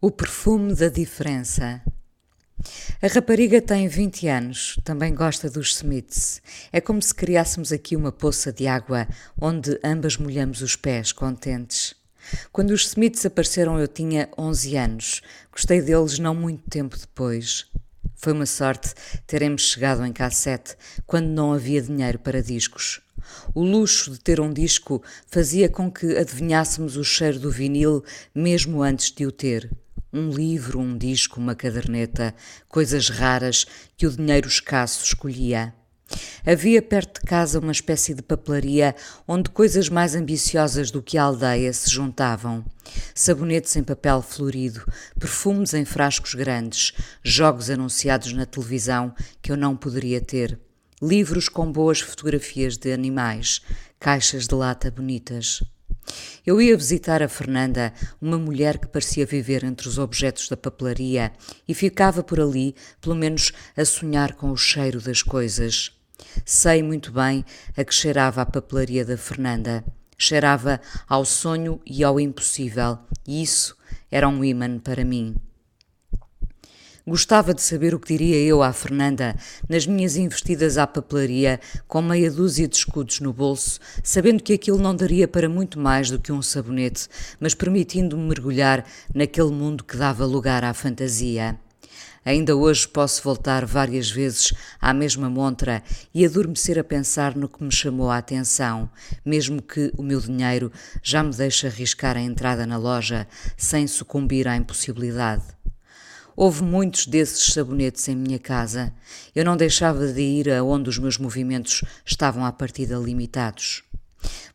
O perfume da diferença. A rapariga tem 20 anos, também gosta dos Smiths. É como se criássemos aqui uma poça de água onde ambas molhamos os pés, contentes. Quando os Smiths apareceram, eu tinha 11 anos. Gostei deles não muito tempo depois. Foi uma sorte terem-me chegado em cassete quando não havia dinheiro para discos. O luxo de ter um disco fazia com que adivinhássemos o cheiro do vinil mesmo antes de o ter. Um livro, um disco, uma caderneta, coisas raras que o dinheiro escasso escolhia. Havia perto de casa uma espécie de papelaria onde coisas mais ambiciosas do que a aldeia se juntavam. Sabonetes em papel florido, perfumes em frascos grandes, jogos anunciados na televisão que eu não poderia ter, livros com boas fotografias de animais, caixas de lata bonitas. Eu ia visitar a Fernanda, uma mulher que parecia viver entre os objetos da papelaria e ficava por ali, pelo menos, a sonhar com o cheiro das coisas. Sei muito bem a que cheirava a papelaria da Fernanda. Cheirava ao sonho e ao impossível, e isso era um imã para mim. Gostava de saber o que diria eu à Fernanda nas minhas investidas à papelaria com meia dúzia de escudos no bolso, sabendo que aquilo não daria para muito mais do que um sabonete, mas permitindo-me mergulhar naquele mundo que dava lugar à fantasia. Ainda hoje posso voltar várias vezes à mesma montra e adormecer a pensar no que me chamou a atenção, mesmo que o meu dinheiro já me deixe arriscar a entrada na loja sem sucumbir à impossibilidade. Houve muitos desses sabonetes em minha casa. Eu não deixava de ir aonde os meus movimentos estavam à partida limitados.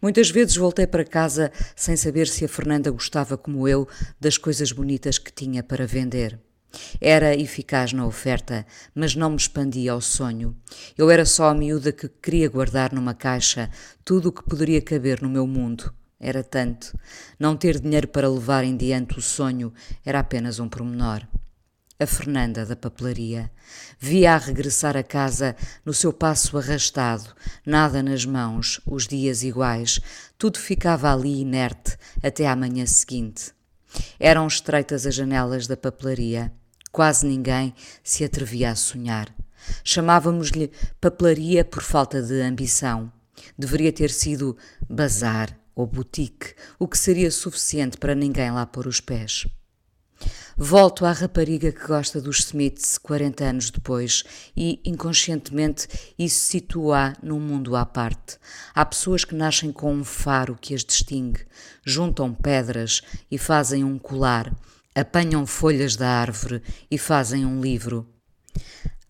Muitas vezes voltei para casa sem saber se a Fernanda gostava como eu das coisas bonitas que tinha para vender. Era eficaz na oferta, mas não me expandia ao sonho. Eu era só a miúda que queria guardar numa caixa tudo o que poderia caber no meu mundo. Era tanto. Não ter dinheiro para levar em diante o sonho era apenas um promenor a Fernanda da papelaria. Via-a regressar a casa no seu passo arrastado, nada nas mãos, os dias iguais, tudo ficava ali inerte até à manhã seguinte. Eram estreitas as janelas da papelaria. Quase ninguém se atrevia a sonhar. Chamávamos-lhe papelaria por falta de ambição. Deveria ter sido bazar ou boutique, o que seria suficiente para ninguém lá pôr os pés. Volto à rapariga que gosta dos Smiths 40 anos depois e, inconscientemente, isso situa num mundo à parte. Há pessoas que nascem com um faro que as distingue, juntam pedras e fazem um colar, apanham folhas da árvore e fazem um livro.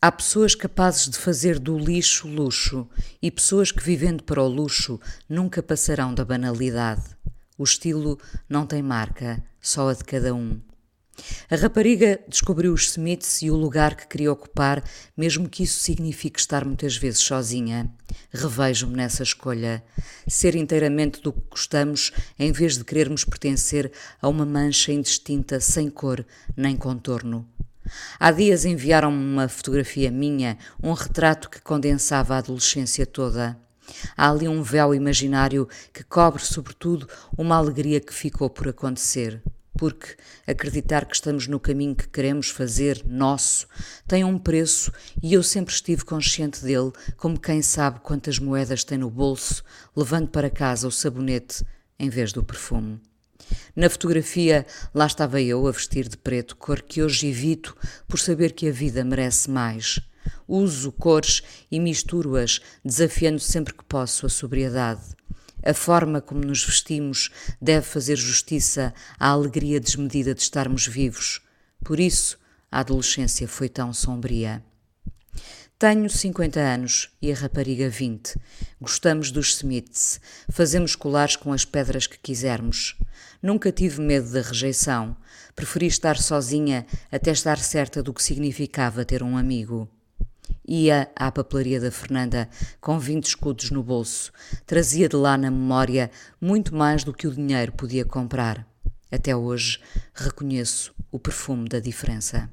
Há pessoas capazes de fazer do lixo luxo e pessoas que, vivendo para o luxo, nunca passarão da banalidade. O estilo não tem marca, só a de cada um. A rapariga descobriu os Smiths e o lugar que queria ocupar, mesmo que isso signifique estar muitas vezes sozinha. Revejo-me nessa escolha. Ser inteiramente do que gostamos, em vez de querermos pertencer a uma mancha indistinta, sem cor nem contorno. Há dias enviaram-me uma fotografia minha, um retrato que condensava a adolescência toda. Há ali um véu imaginário que cobre, sobretudo, uma alegria que ficou por acontecer porque acreditar que estamos no caminho que queremos fazer nosso tem um preço e eu sempre estive consciente dele, como quem sabe quantas moedas tem no bolso, levando para casa o sabonete em vez do perfume. Na fotografia, lá estava eu a vestir de preto, cor que hoje evito por saber que a vida merece mais. Uso cores e misturo-as, desafiando sempre que posso a sobriedade. A forma como nos vestimos deve fazer justiça à alegria desmedida de estarmos vivos. Por isso, a adolescência foi tão sombria. Tenho 50 anos e a rapariga 20. Gostamos dos Smiths. Fazemos colares com as pedras que quisermos. Nunca tive medo da rejeição. Preferi estar sozinha até estar certa do que significava ter um amigo. Ia à papelaria da Fernanda com vinte escudos no bolso. Trazia de lá na memória muito mais do que o dinheiro podia comprar. Até hoje reconheço o perfume da diferença.